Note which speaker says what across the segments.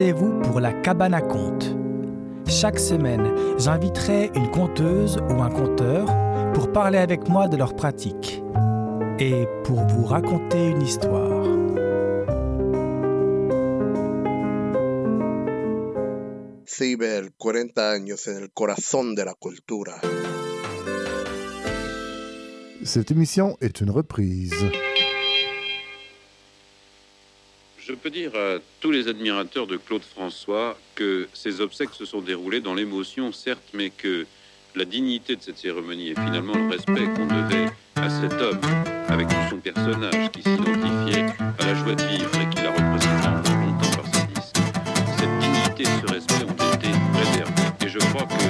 Speaker 1: Rendez-vous pour la cabane à contes. Chaque semaine, j'inviterai une conteuse ou un conteur pour parler avec moi de leur pratique et pour vous raconter une histoire.
Speaker 2: Ciber, 40 años en el corazón de la cultura.
Speaker 3: Cette émission est une reprise.
Speaker 4: Peux dire à tous les admirateurs de Claude François que ces obsèques se sont déroulées dans l'émotion, certes, mais que la dignité de cette cérémonie et finalement le respect qu'on devait à cet homme, avec tout son personnage qui s'identifiait à la joie de vivre et qui la représentait longtemps par ses disques, cette dignité et ce respect ont été préservés. Et je crois que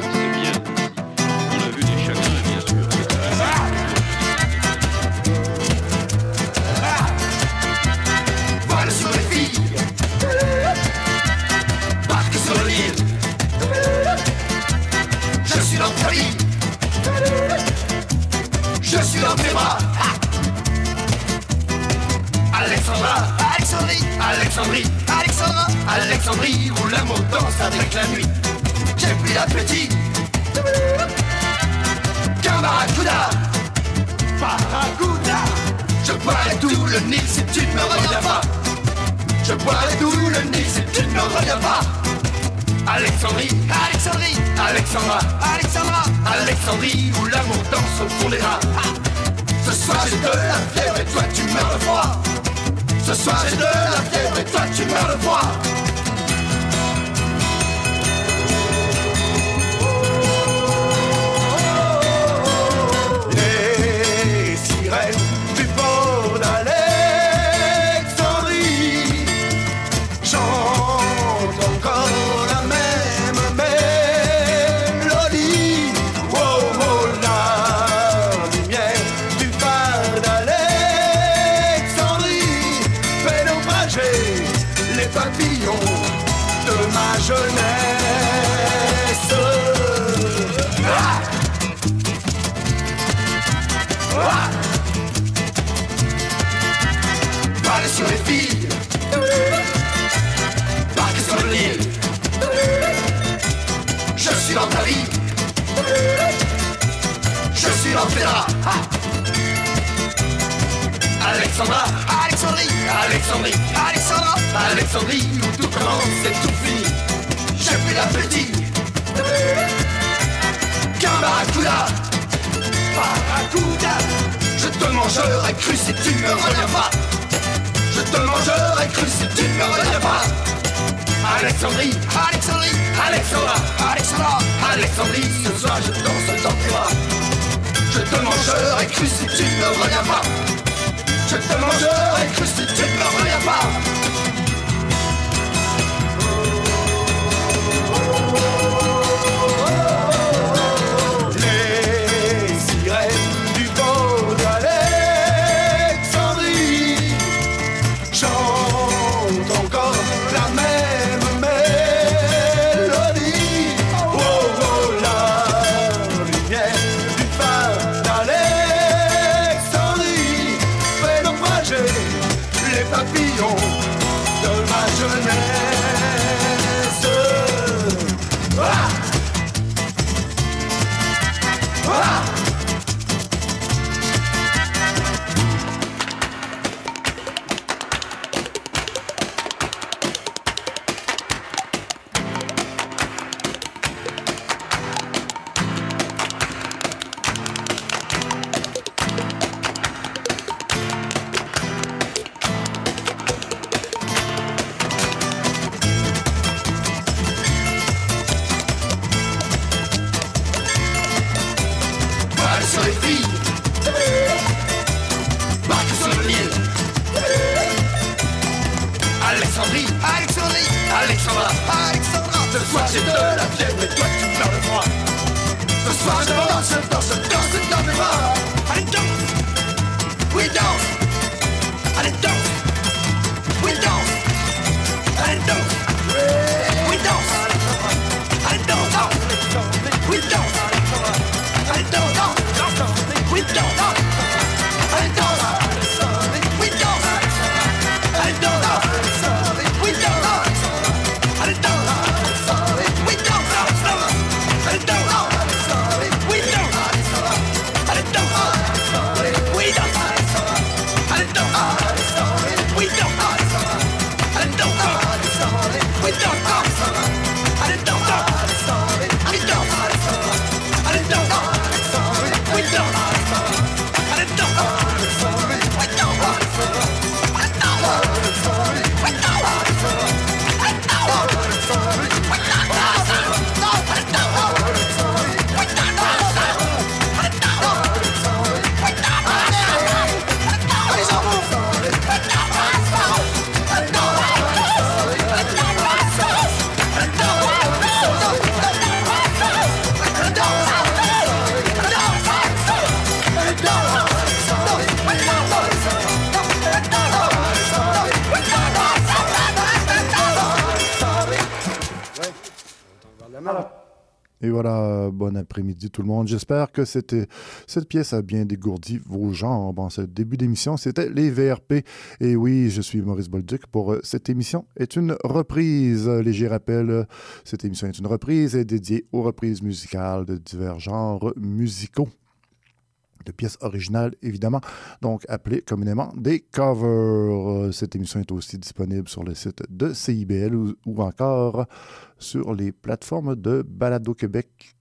Speaker 5: avec la nuit. J'ai pris l'appétit. Qu'un barracuda Barracuda Je boirai tout le Nil si tu ne me reviens pas. Je boirai tout le Nil si tu ne me reviens pas. Alexandrie. Alexandrie. Alexandra. Alexandra. Alexandrie où l'amour danse au fond des rats Ce soir j'ai de la fièvre et toi tu meurs de froid. Ce soir j'ai de la fièvre et toi tu meurs de froid Alexandrie. Alexandra Alexandrie où tout commence et tout finit J'ai plus l'appétit Qu'un barracuda Barracuda. Je te mangerai cru si tu me reviens pas. Je te mangerai cru si tu me reviens pas. Alexandrie Alexandrie Alexandra. Alexandra Alexandrie Ce soir je danse dans tes bras. Je te mangerai cru si tu ne reviens pas Je te mangerai cru si tu me reviens pas Ah.
Speaker 3: Et voilà, bon après-midi tout le monde. J'espère que cette pièce a bien dégourdi vos jambes. Bon, ce début d'émission, c'était les VRP. Et oui, je suis Maurice Bolduc pour euh, cette émission est une reprise. Léger rappel, cette émission est une reprise et dédiée aux reprises musicales de divers genres musicaux de pièces originales, évidemment, donc appelées communément des covers. Cette émission est aussi disponible sur le site de CIBL ou, ou encore sur les plateformes de Balado Québec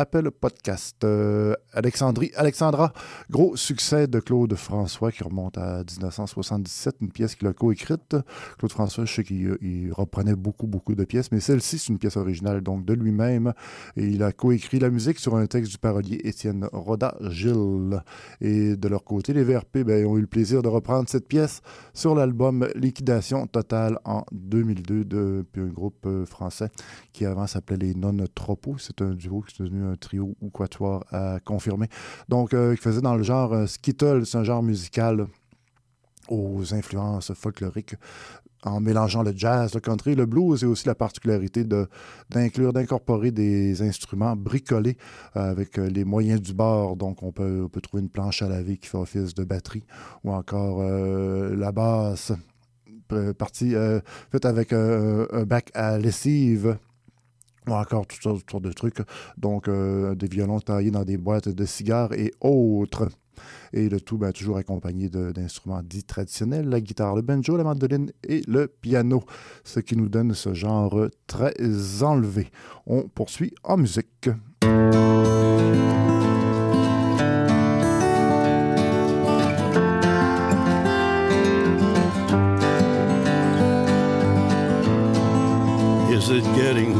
Speaker 3: Apple Podcast. Euh, Alexandrie, Alexandra, gros succès de Claude François qui remonte à 1977, une pièce qu'il a coécrite. Claude François, je sais qu'il reprenait beaucoup, beaucoup de pièces, mais celle-ci, c'est une pièce originale donc de lui-même. Et il a coécrit la musique sur un texte du parolier Étienne Roda-Gilles. Et de leur côté, les VRP ben, ont eu le plaisir de reprendre cette pièce sur l'album Liquidation Totale en 2002 depuis un groupe euh, français qui avant s'appelait les Non-Tropos. C'est un duo qui est devenu trio ou quatuor à confirmer. Donc, euh, qui faisait dans le genre euh, skittle, c'est un genre musical aux influences folkloriques en mélangeant le jazz, le country, le blues et aussi la particularité d'inclure, d'incorporer des instruments bricolés euh, avec les moyens du bord. Donc, on peut, on peut trouver une planche à laver qui fait office de batterie ou encore la basse partie faite avec un bac à lessive ou encore toutes sortes de trucs. Donc, euh, des violons taillés dans des boîtes de cigares et autres. Et le tout, ben, toujours accompagné d'instruments dits traditionnels, la guitare, le banjo, la mandoline et le piano, ce qui nous donne ce genre très enlevé. On poursuit en musique.
Speaker 6: Is it getting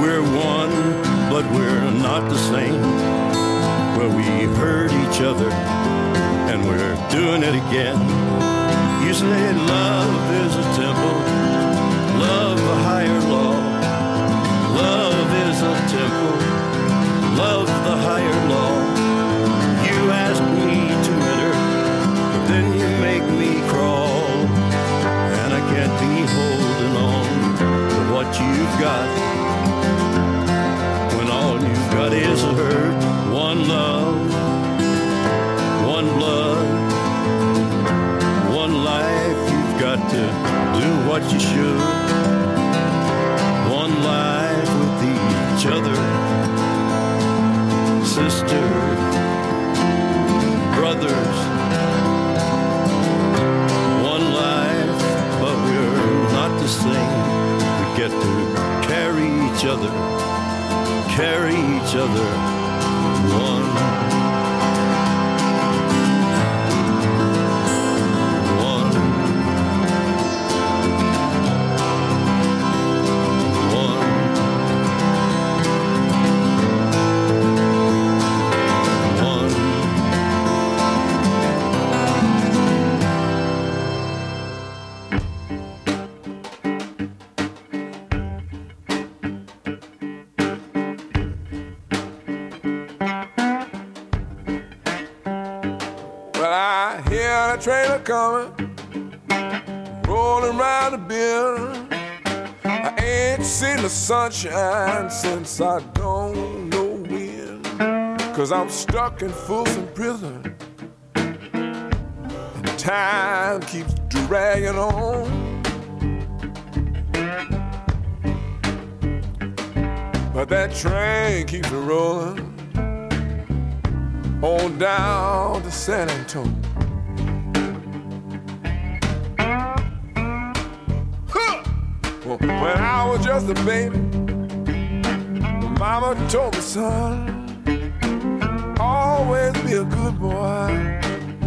Speaker 6: We're one, but we're not the same. Well, we hurt each other, and we're doing it again. You say love is a temple, love a higher law. Love is a temple,
Speaker 7: coming, rolling around the bend. I ain't seen the sunshine since I don't know when. Cause I'm stuck in Folsom Prison. And time keeps dragging on. But that train keeps rolling on down to San Antonio. When I was just a baby, Mama told me, son, always be a good boy.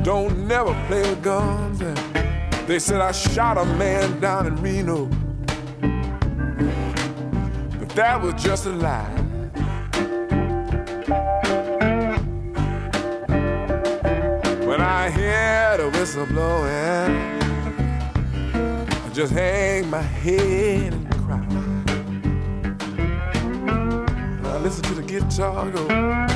Speaker 7: Don't never play with guns. And they said I shot a man down in Reno, but that was just a lie. When I hear the whistle blowing, just hang my head and cry. I listen to the guitar go.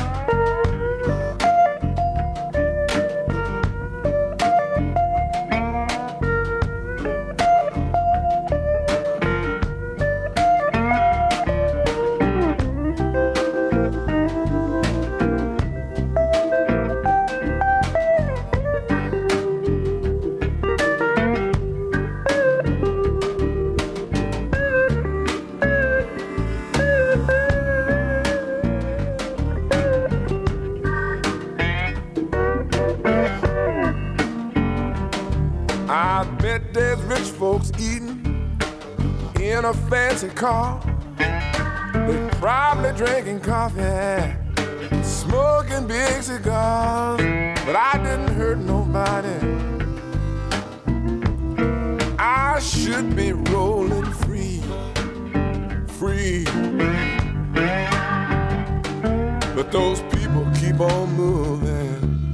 Speaker 7: A fancy car. They're probably drinking coffee, smoking big cigars. But I didn't hurt nobody. I should be rolling free, free. But those people keep on moving.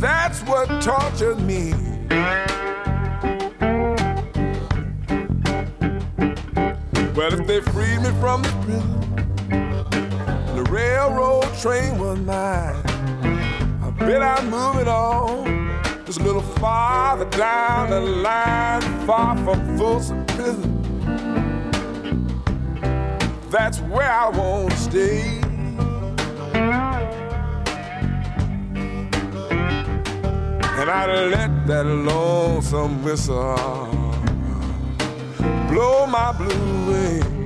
Speaker 7: That's what tortured me. From the prison, the railroad train was mine. I bet I'm moving on just a little farther down the line, far from Folsom Prison. That's where I want to stay. And I let that lonesome whistle blow my blue away.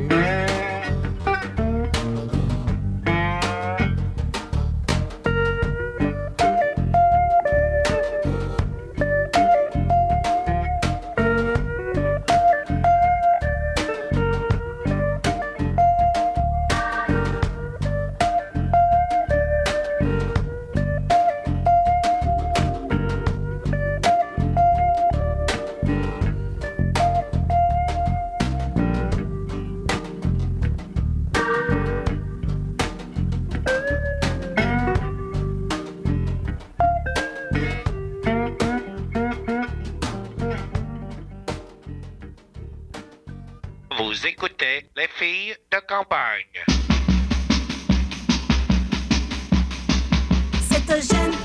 Speaker 8: Écoutez les filles de campagne.
Speaker 9: Cette jeune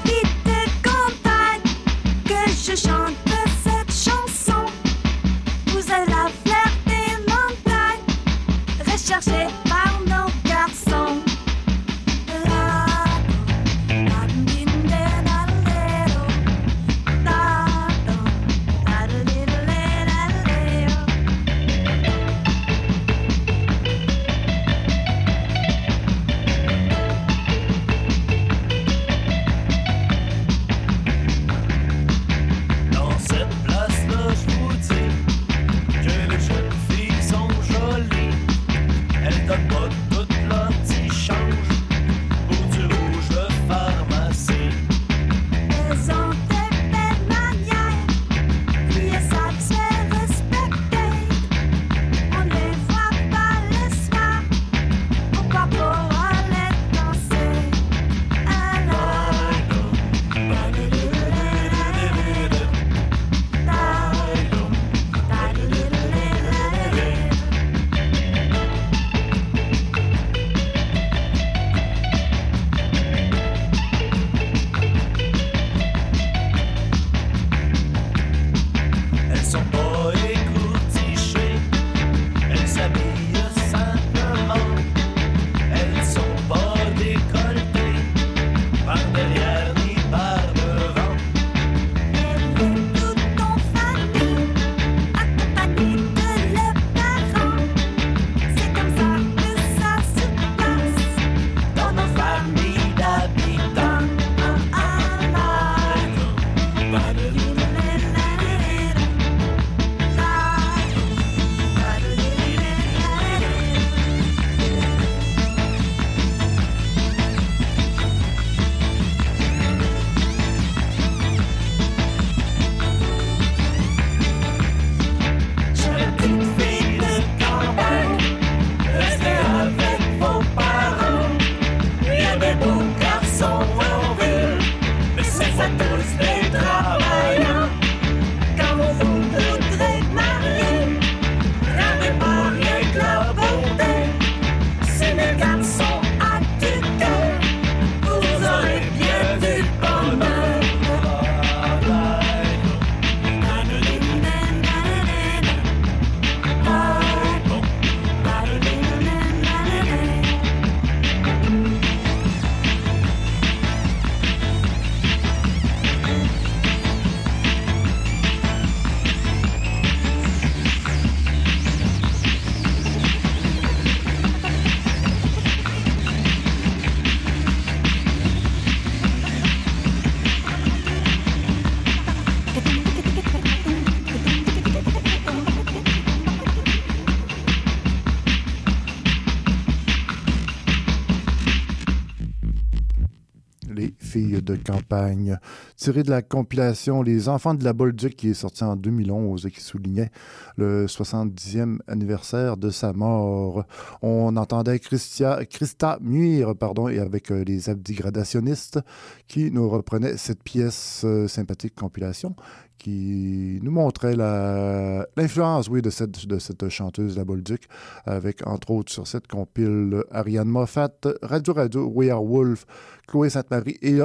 Speaker 9: campagne,
Speaker 3: tiré de la compilation Les enfants de la Bolduc qui est sorti en 2011 et qui soulignait le 70e anniversaire de sa mort. On entendait Christia, Christa Muir pardon, et avec euh, les abdigradationnistes qui nous reprenaient cette pièce euh, sympathique compilation qui nous montrait l'influence, oui, de cette, de cette chanteuse, la Bolduc, avec, entre autres, sur cette compile, Ariane Moffat, Radio Radio, We Are Wolf, Chloé Sainte-Marie et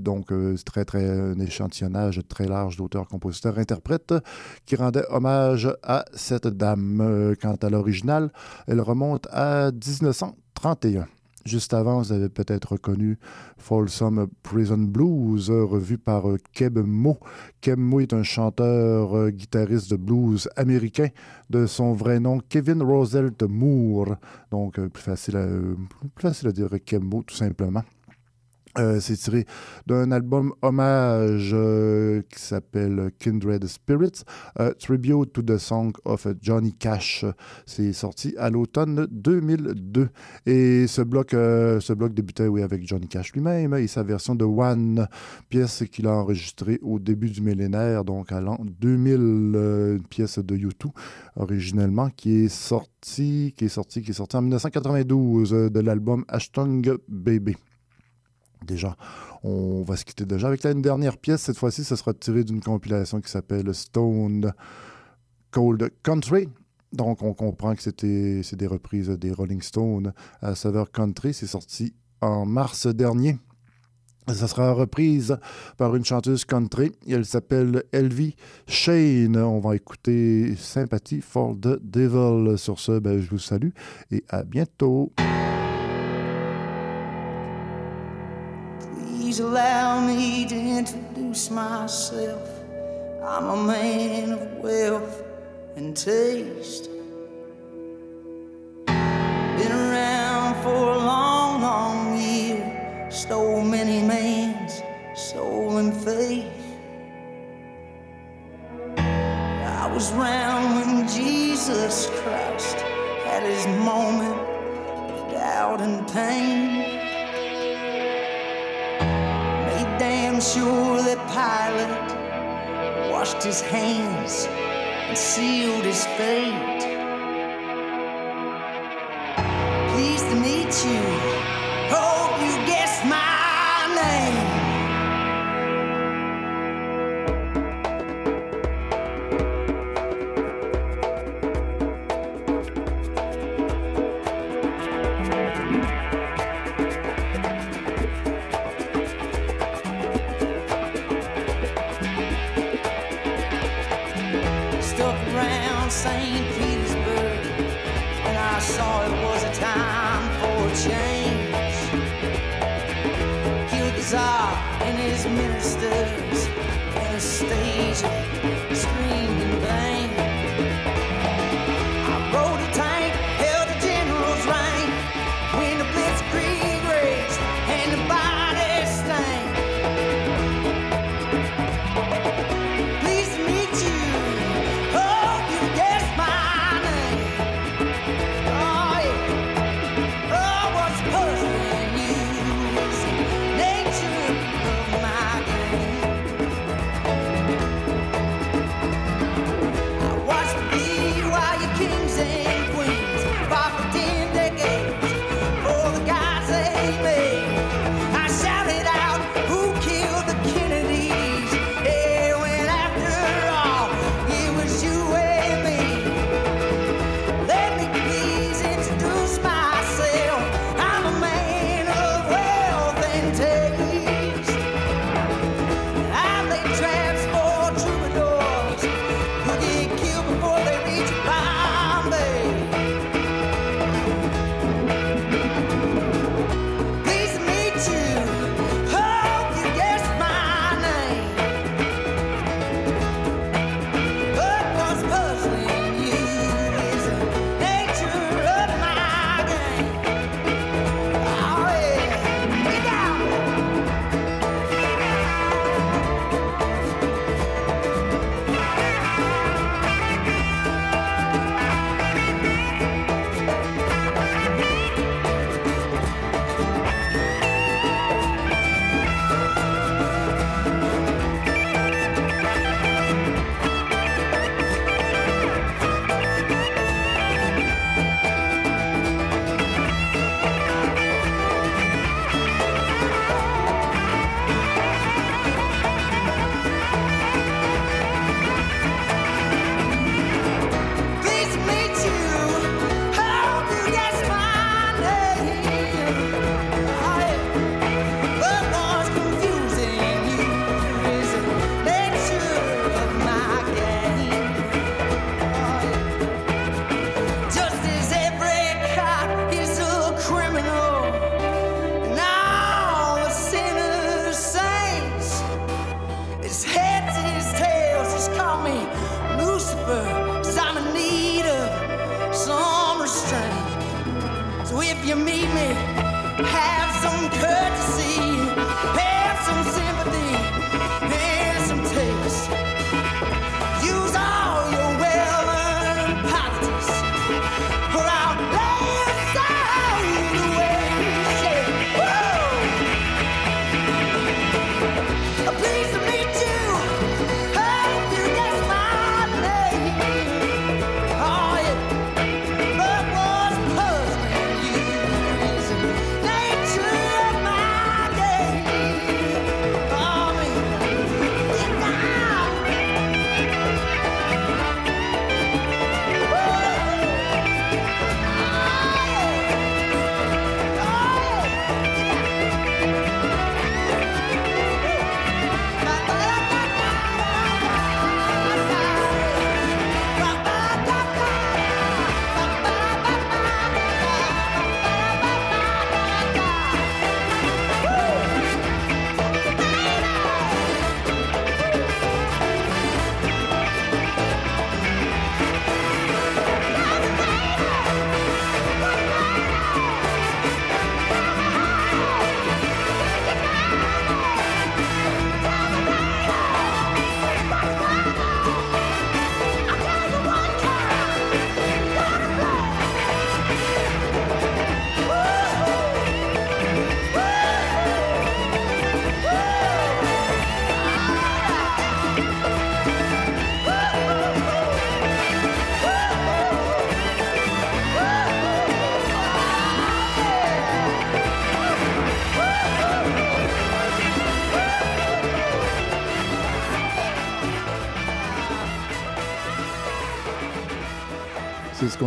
Speaker 3: Donc, euh, très, très, un échantillonnage très large d'auteurs, compositeurs, interprètes qui rendait hommage à cette dame. Euh, quant à l'original, elle remonte à 1931. Juste avant, vous avez peut-être reconnu Folsom Prison Blues, revu par euh, Keb Mo. Keb Mo est un chanteur, guitariste de blues américain de son vrai nom, Kevin Roosevelt Moore. Donc, plus, facile à, plus facile à dire Keb Mo, tout simplement. Euh, c'est tiré d'un album hommage euh, qui s'appelle Kindred Spirits, euh, Tribute to the Song of Johnny Cash. C'est sorti à l'automne 2002. Et ce bloc, ce bloc débutait avec Johnny Cash lui-même et sa version de One, pièce qu'il a enregistrée au début du millénaire, donc à l'an 2000, pièce de U2 originellement, qui est sortie, qui est qui est sortie en 1992 de l'album Ashtung Baby. Déjà, on va se quitter déjà avec la une dernière pièce. Cette fois-ci, ce sera tiré d'une compilation qui s'appelle Stone Cold Country. Donc, on comprend que c'était c'est des reprises des Rolling Stones à saveur country. C'est sorti en mars dernier. Ça sera reprise par une chanteuse country. Elle s'appelle Elvie Shane. On va écouter Sympathy for the Devil. Sur ce, ben, je vous salue et à bientôt.
Speaker 10: Please allow me to introduce myself. I'm a man of wealth and taste. Been around for a long, long year. Stole many man's soul and faith. I was round when Jesus Christ had his moment of doubt and pain. Damn sure that Pilate washed his hands and sealed his fate. Pleased to meet you.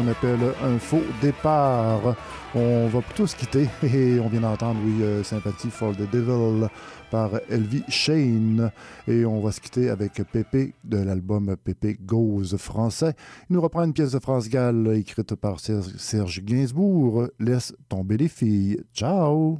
Speaker 10: Appelle un faux départ. On va plutôt se quitter et on vient d'entendre, oui, euh, Sympathy for the Devil par Elvie Shane. Et on va se quitter avec Pépé de l'album Pépé Goes français. Il nous reprend une pièce de France Gall écrite par Serge Gainsbourg. Laisse tomber les filles. Ciao!